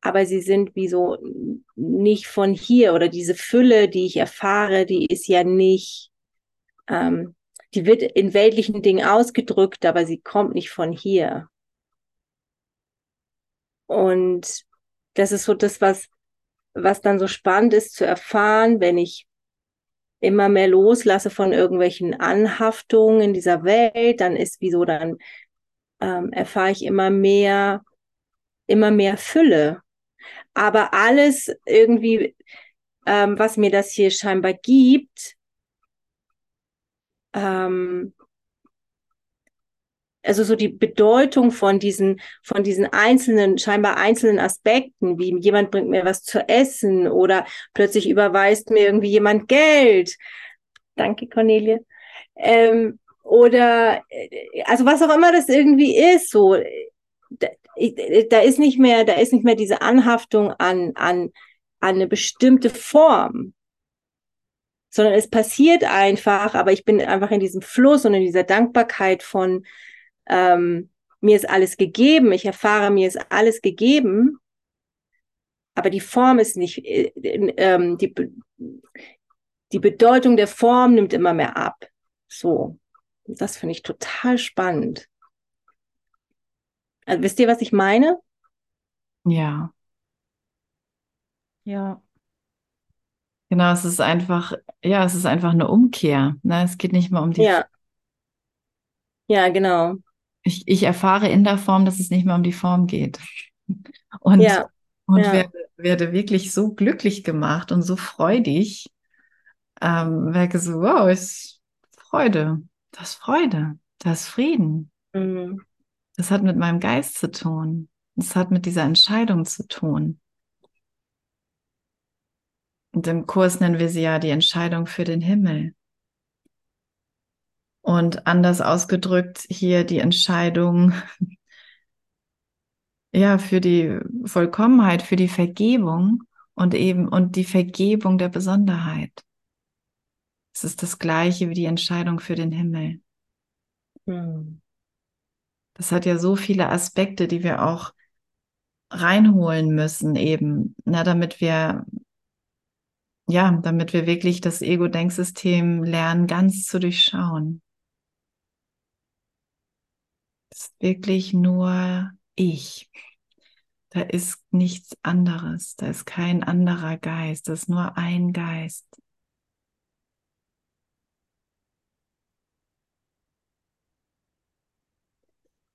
Aber sie sind wie so nicht von hier oder diese Fülle, die ich erfahre, die ist ja nicht, ähm, die wird in weltlichen Dingen ausgedrückt, aber sie kommt nicht von hier. Und das ist so das, was, was dann so spannend ist zu erfahren, wenn ich immer mehr loslasse von irgendwelchen Anhaftungen in dieser Welt, dann ist wieso, dann ähm, erfahre ich immer mehr, immer mehr Fülle. Aber alles irgendwie, ähm, was mir das hier scheinbar gibt, ähm, also so die Bedeutung von diesen, von diesen einzelnen, scheinbar einzelnen Aspekten, wie jemand bringt mir was zu essen oder plötzlich überweist mir irgendwie jemand Geld. Danke, Cornelie. Ähm, oder, also was auch immer das irgendwie ist, so, da, da ist nicht mehr, da ist nicht mehr diese Anhaftung an, an, an eine bestimmte Form, sondern es passiert einfach, aber ich bin einfach in diesem Fluss und in dieser Dankbarkeit von, ähm, mir ist alles gegeben, ich erfahre, mir ist alles gegeben, aber die Form ist nicht, äh, äh, die, die Bedeutung der Form nimmt immer mehr ab. So, das finde ich total spannend. Also, wisst ihr, was ich meine? Ja. Ja. Genau, es ist einfach, ja, es ist einfach eine Umkehr. Ne? Es geht nicht mehr um die. Ja. Ja, genau. Ich, ich erfahre in der Form, dass es nicht mehr um die Form geht. Und, ja. und ja. Werde, werde wirklich so glücklich gemacht und so freudig. Ähm, merke so, wow, ist Freude. Das ist Freude. Das ist Frieden. Mhm. Das hat mit meinem Geist zu tun. Das hat mit dieser Entscheidung zu tun. Und im Kurs nennen wir sie ja die Entscheidung für den Himmel. Und anders ausgedrückt hier die Entscheidung, ja, für die Vollkommenheit, für die Vergebung und eben, und die Vergebung der Besonderheit. Es ist das gleiche wie die Entscheidung für den Himmel. Mhm. Das hat ja so viele Aspekte, die wir auch reinholen müssen eben, na, damit wir ja, damit wir wirklich das Ego-Denksystem lernen, ganz zu durchschauen. Ist wirklich nur ich. Da ist nichts anderes. Da ist kein anderer Geist. Da ist nur ein Geist.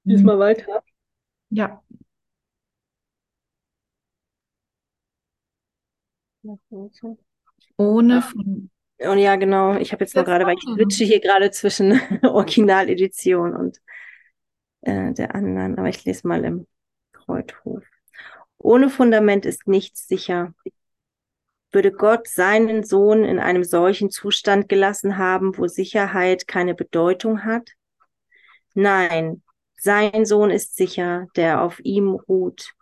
Lies mal weiter. Ja. Ohne von. Und ja, genau. Ich habe jetzt nur gerade, weil ich switche hier gerade zwischen Originaledition und äh, der anderen. Aber ich lese mal im Kreuthof. Ohne Fundament ist nichts sicher. Würde Gott seinen Sohn in einem solchen Zustand gelassen haben, wo Sicherheit keine Bedeutung hat? Nein, sein Sohn ist sicher, der auf ihm ruht.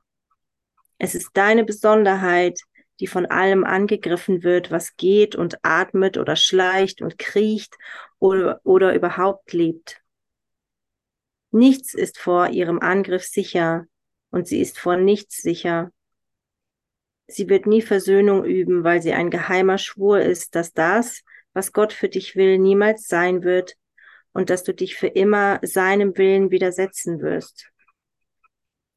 Es ist deine Besonderheit, die von allem angegriffen wird, was geht und atmet oder schleicht und kriecht oder, oder überhaupt lebt. Nichts ist vor ihrem Angriff sicher und sie ist vor nichts sicher. Sie wird nie Versöhnung üben, weil sie ein geheimer Schwur ist, dass das, was Gott für dich will, niemals sein wird und dass du dich für immer seinem Willen widersetzen wirst.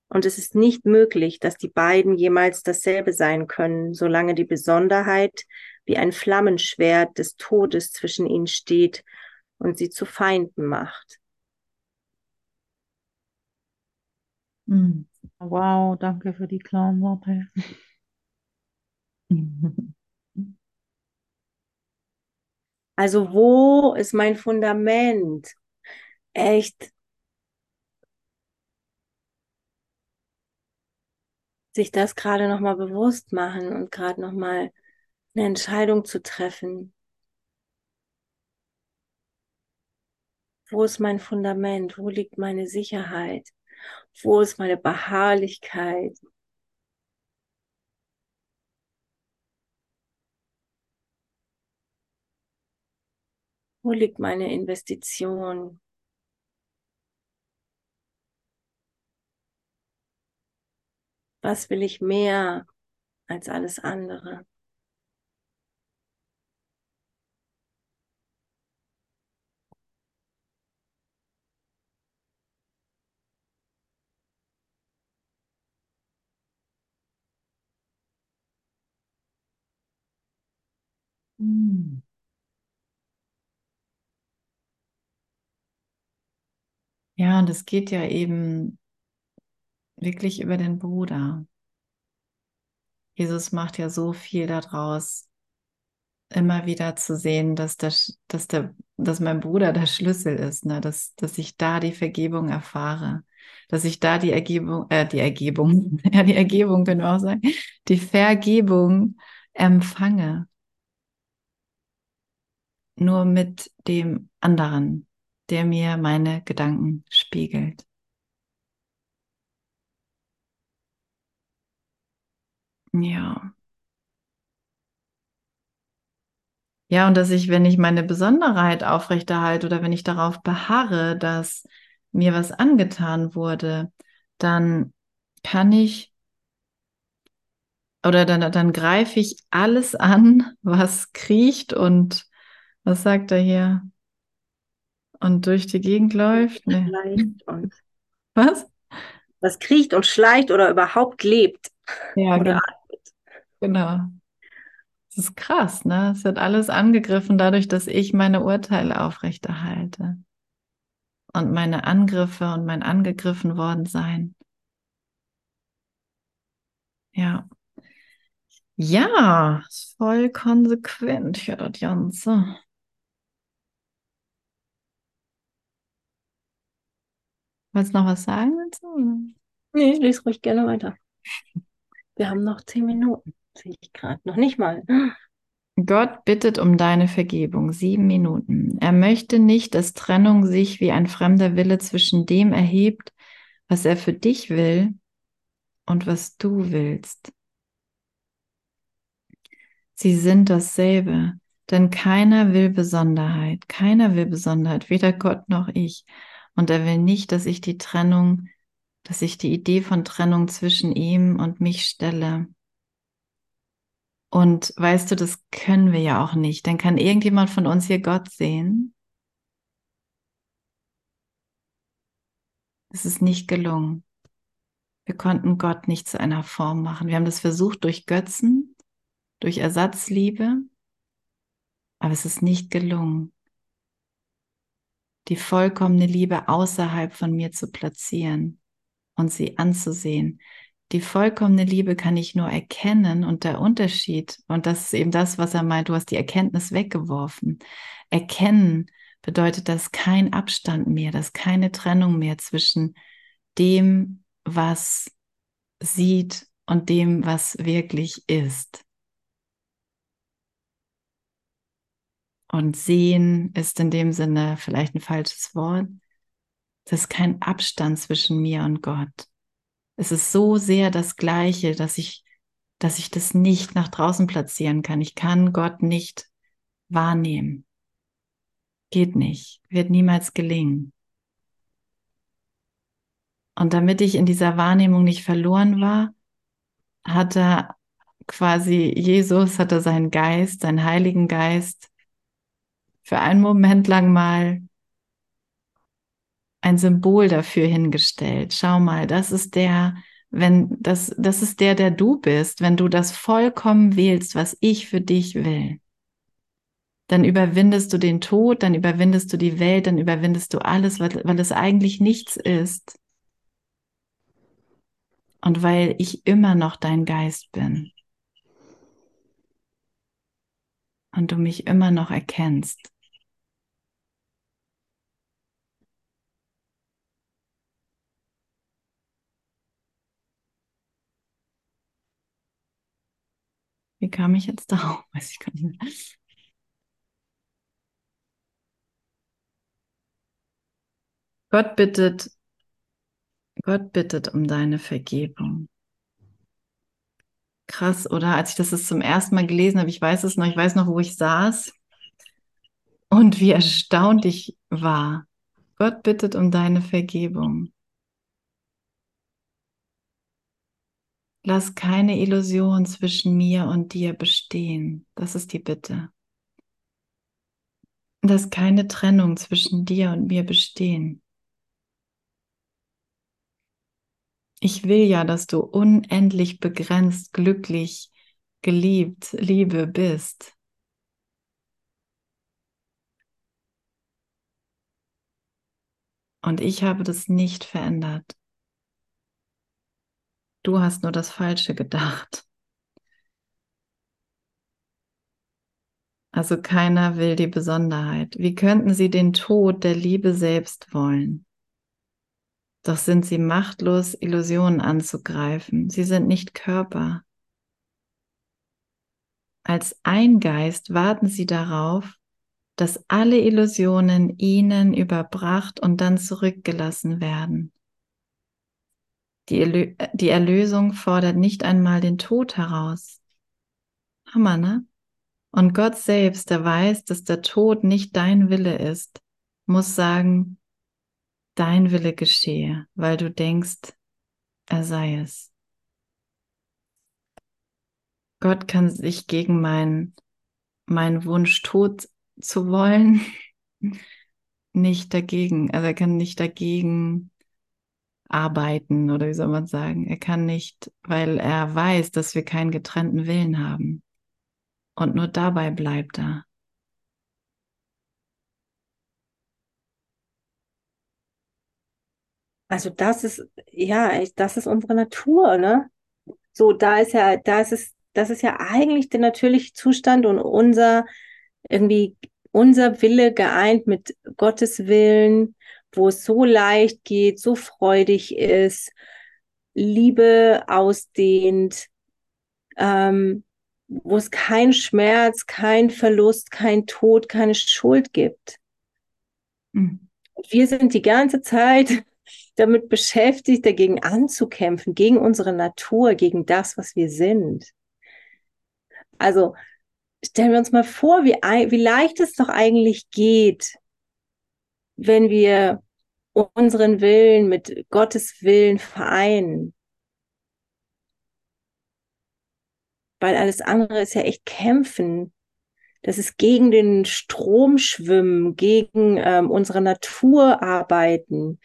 Und es ist nicht möglich, dass die beiden jemals dasselbe sein können, solange die Besonderheit wie ein Flammenschwert des Todes zwischen ihnen steht und sie zu Feinden macht. Hm. Wow, danke für die klaren Worte. Also wo ist mein Fundament? Echt sich das gerade nochmal bewusst machen und gerade nochmal eine Entscheidung zu treffen. Wo ist mein Fundament? Wo liegt meine Sicherheit? Wo ist meine Beharrlichkeit? Wo liegt meine Investition? Was will ich mehr als alles andere? Und es geht ja eben wirklich über den Bruder. Jesus macht ja so viel daraus, immer wieder zu sehen, dass, der, dass, der, dass mein Bruder der Schlüssel ist, ne? dass, dass ich da die Vergebung erfahre, dass ich da die Ergebung, äh, die Ergebung, ja, die Ergebung können wir auch sagen, die Vergebung empfange. Nur mit dem anderen, der mir meine Gedanken spiegelt. Ja. Ja, und dass ich, wenn ich meine Besonderheit aufrechterhalte oder wenn ich darauf beharre, dass mir was angetan wurde, dann kann ich oder dann, dann greife ich alles an, was kriecht und was sagt er hier? Und durch die Gegend läuft? Nee. Was? Was kriecht und schleicht oder überhaupt lebt. Ja, oder genau. genau. Das ist krass, ne? Es wird alles angegriffen dadurch, dass ich meine Urteile aufrechterhalte. Und meine Angriffe und mein angegriffen worden sein. Ja. Ja, voll konsequent hier das Ganze. Wolltest du noch was sagen dazu? Nee, ich lese ruhig gerne weiter. Wir haben noch zehn Minuten. Sehe ich gerade noch nicht mal. Gott bittet um deine Vergebung. Sieben Minuten. Er möchte nicht, dass Trennung sich wie ein fremder Wille zwischen dem erhebt, was er für dich will und was du willst. Sie sind dasselbe, denn keiner will Besonderheit. Keiner will Besonderheit, weder Gott noch ich. Und er will nicht, dass ich die Trennung, dass ich die Idee von Trennung zwischen ihm und mich stelle. Und weißt du, das können wir ja auch nicht. Dann kann irgendjemand von uns hier Gott sehen. Es ist nicht gelungen. Wir konnten Gott nicht zu einer Form machen. Wir haben das versucht durch Götzen, durch Ersatzliebe, aber es ist nicht gelungen, die vollkommene Liebe außerhalb von mir zu platzieren und sie anzusehen, die vollkommene Liebe kann ich nur erkennen und der Unterschied, und das ist eben das, was er meint, du hast die Erkenntnis weggeworfen. Erkennen bedeutet, dass kein Abstand mehr, dass keine Trennung mehr zwischen dem, was sieht und dem, was wirklich ist. Und sehen ist in dem Sinne vielleicht ein falsches Wort. Das ist kein Abstand zwischen mir und Gott. Es ist so sehr das Gleiche, dass ich, dass ich das nicht nach draußen platzieren kann. Ich kann Gott nicht wahrnehmen. Geht nicht, wird niemals gelingen. Und damit ich in dieser Wahrnehmung nicht verloren war, hat er quasi Jesus, hat er seinen Geist, seinen Heiligen Geist für einen Moment lang mal ein Symbol dafür hingestellt. Schau mal, das ist der, wenn das, das ist der, der du bist, wenn du das vollkommen wählst, was ich für dich will. Dann überwindest du den Tod, dann überwindest du die Welt, dann überwindest du alles, weil, weil es eigentlich nichts ist. Und weil ich immer noch dein Geist bin. Und du mich immer noch erkennst. Wie kam ich jetzt darauf? Weiß ich gar nicht mehr. Gott bittet, Gott bittet um deine Vergebung. Krass, oder? Als ich das, das zum ersten Mal gelesen habe, ich weiß es noch, ich weiß noch, wo ich saß und wie erstaunt ich war. Gott bittet um deine Vergebung. Lass keine Illusion zwischen mir und dir bestehen. Das ist die Bitte. Lass keine Trennung zwischen dir und mir bestehen. Ich will ja, dass du unendlich begrenzt, glücklich, geliebt, Liebe bist. Und ich habe das nicht verändert. Du hast nur das Falsche gedacht. Also keiner will die Besonderheit. Wie könnten sie den Tod der Liebe selbst wollen? Doch sind sie machtlos, Illusionen anzugreifen. Sie sind nicht Körper. Als ein Geist warten sie darauf, dass alle Illusionen ihnen überbracht und dann zurückgelassen werden. Die, Erlö die Erlösung fordert nicht einmal den Tod heraus. Hammer, ne? Und Gott selbst, der weiß, dass der Tod nicht dein Wille ist, muss sagen, dein Wille geschehe, weil du denkst, er sei es. Gott kann sich gegen meinen mein Wunsch, tot zu wollen, nicht dagegen, also er kann nicht dagegen arbeiten oder wie soll man sagen. Er kann nicht, weil er weiß, dass wir keinen getrennten Willen haben. Und nur dabei bleibt er. Also das ist, ja, das ist unsere Natur, ne? So, da ist ja, da ist es, das ist ja eigentlich der natürliche Zustand und unser, irgendwie, unser Wille geeint mit Gottes Willen, wo es so leicht geht, so freudig ist, Liebe ausdehnt, ähm, wo es keinen Schmerz, kein Verlust, kein Tod, keine Schuld gibt. Mhm. Wir sind die ganze Zeit damit beschäftigt, dagegen anzukämpfen, gegen unsere Natur, gegen das, was wir sind. Also stellen wir uns mal vor, wie, wie leicht es doch eigentlich geht, wenn wir unseren Willen mit Gottes Willen vereinen. Weil alles andere ist ja echt kämpfen. Das ist gegen den Strom schwimmen, gegen ähm, unsere Natur arbeiten,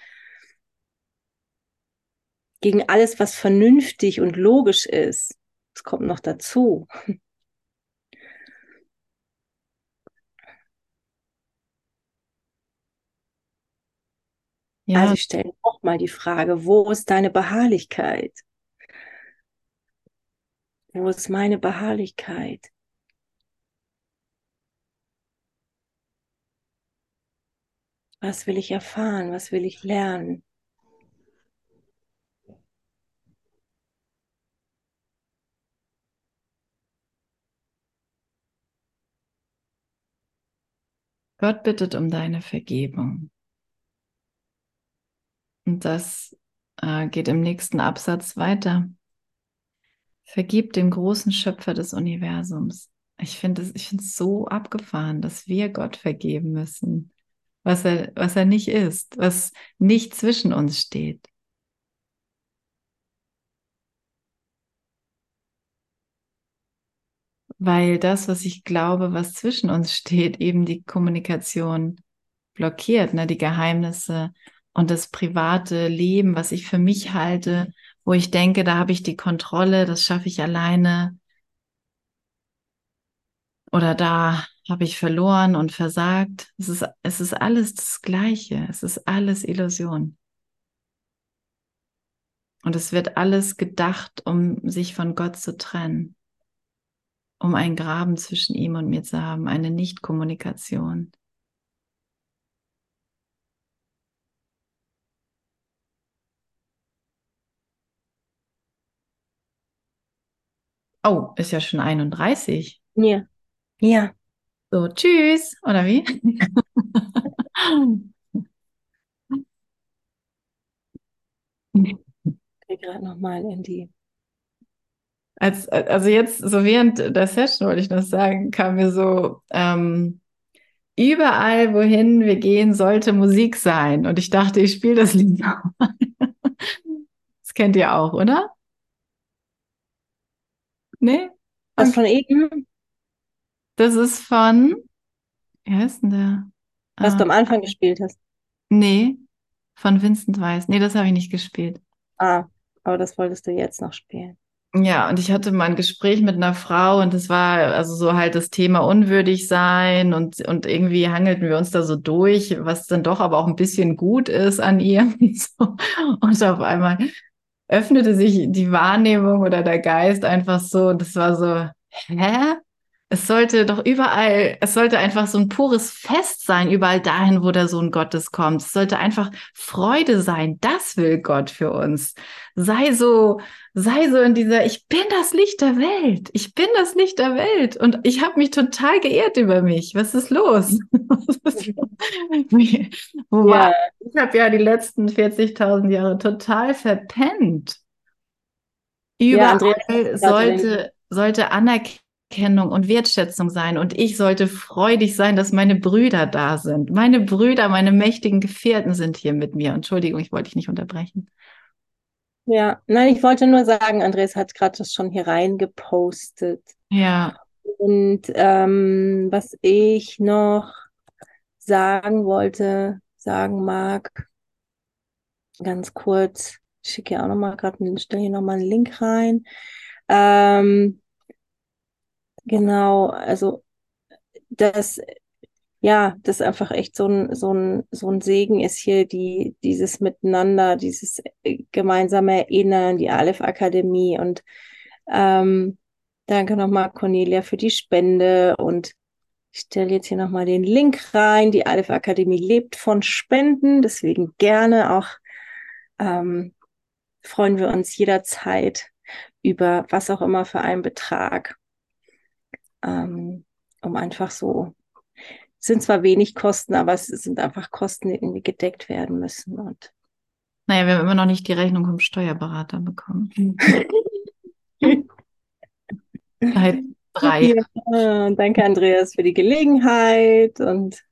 gegen alles, was vernünftig und logisch ist. Das kommt noch dazu. Ja. Also ich stelle nochmal die Frage, wo ist deine Beharrlichkeit? Wo ist meine Beharrlichkeit? Was will ich erfahren? Was will ich lernen? Gott bittet um deine Vergebung. Und das äh, geht im nächsten Absatz weiter. Vergib dem großen Schöpfer des Universums. Ich finde es so abgefahren, dass wir Gott vergeben müssen, was er, was er nicht ist, was nicht zwischen uns steht. weil das, was ich glaube, was zwischen uns steht, eben die Kommunikation blockiert, ne? die Geheimnisse und das private Leben, was ich für mich halte, wo ich denke, da habe ich die Kontrolle, das schaffe ich alleine. Oder da habe ich verloren und versagt. Es ist, es ist alles das Gleiche. Es ist alles Illusion. Und es wird alles gedacht, um sich von Gott zu trennen um einen Graben zwischen ihm und mir zu haben, eine Nichtkommunikation. Oh, ist ja schon 31. Ja. Ja. So, tschüss, oder wie? Ich gehe gerade nochmal in die. Als, also jetzt, so während der Session wollte ich noch sagen, kam mir so, ähm, überall, wohin wir gehen, sollte Musik sein. Und ich dachte, ich spiele das Lied nochmal. Das kennt ihr auch, oder? Nee? Was von eben? Das ist von, wie heißt denn der? Was du Ah, am Anfang gespielt hast. nee, von Vincent Weiss. Nee, das habe ich nicht gespielt. Ah, aber das wolltest du jetzt noch spielen. Ja, und ich hatte mal ein Gespräch mit einer Frau und es war also so halt das Thema unwürdig sein und, und irgendwie hangelten wir uns da so durch, was dann doch aber auch ein bisschen gut ist an ihr. So. Und auf einmal öffnete sich die Wahrnehmung oder der Geist einfach so und das war so, hä? Es sollte doch überall, es sollte einfach so ein pures Fest sein, überall dahin, wo der Sohn Gottes kommt. Es sollte einfach Freude sein. Das will Gott für uns. Sei so, sei so in dieser, ich bin das Licht der Welt. Ich bin das Licht der Welt. Und ich habe mich total geehrt über mich. Was ist los? War, Ja, ich habe ja die letzten 40.000 Jahre total verpennt. ja, Überall drin. sollte, sollte Anerkennung und Wertschätzung sein. Und ich sollte freudig sein, dass meine Brüder da sind. Meine Brüder, meine mächtigen Gefährten sind hier mit mir. Entschuldigung, ich wollte dich nicht unterbrechen. Ja, nein, ich wollte nur sagen, Andreas hat gerade das schon hier reingepostet. Ja, Und ähm, was ich noch sagen wollte, sagen mag, ganz kurz, ich schicke auch nochmal gerade, stelle hier nochmal einen Link rein. Ähm, genau, also das, ja, das einfach echt so ein, so ein, so ein Segen ist hier, die, dieses Miteinander, dieses äh, gemeinsame Erinnern, die Aleph Akademie und ähm, danke nochmal Cornelia für die Spende und ich stelle jetzt hier nochmal den Link rein. Die Aleph Akademie lebt von Spenden, deswegen gerne auch ähm, freuen wir uns jederzeit über was auch immer für einen Betrag, ähm, um einfach so, es sind zwar wenig Kosten, aber es sind einfach Kosten, die irgendwie gedeckt werden müssen. Und naja, wir haben immer noch nicht die Rechnung vom Steuerberater bekommen. Seit drei. ja, danke, Andreas, für die Gelegenheit und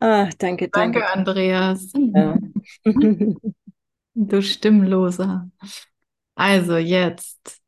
ah, danke, danke. Danke, Andreas. Ja. Du Stimmloser. Also jetzt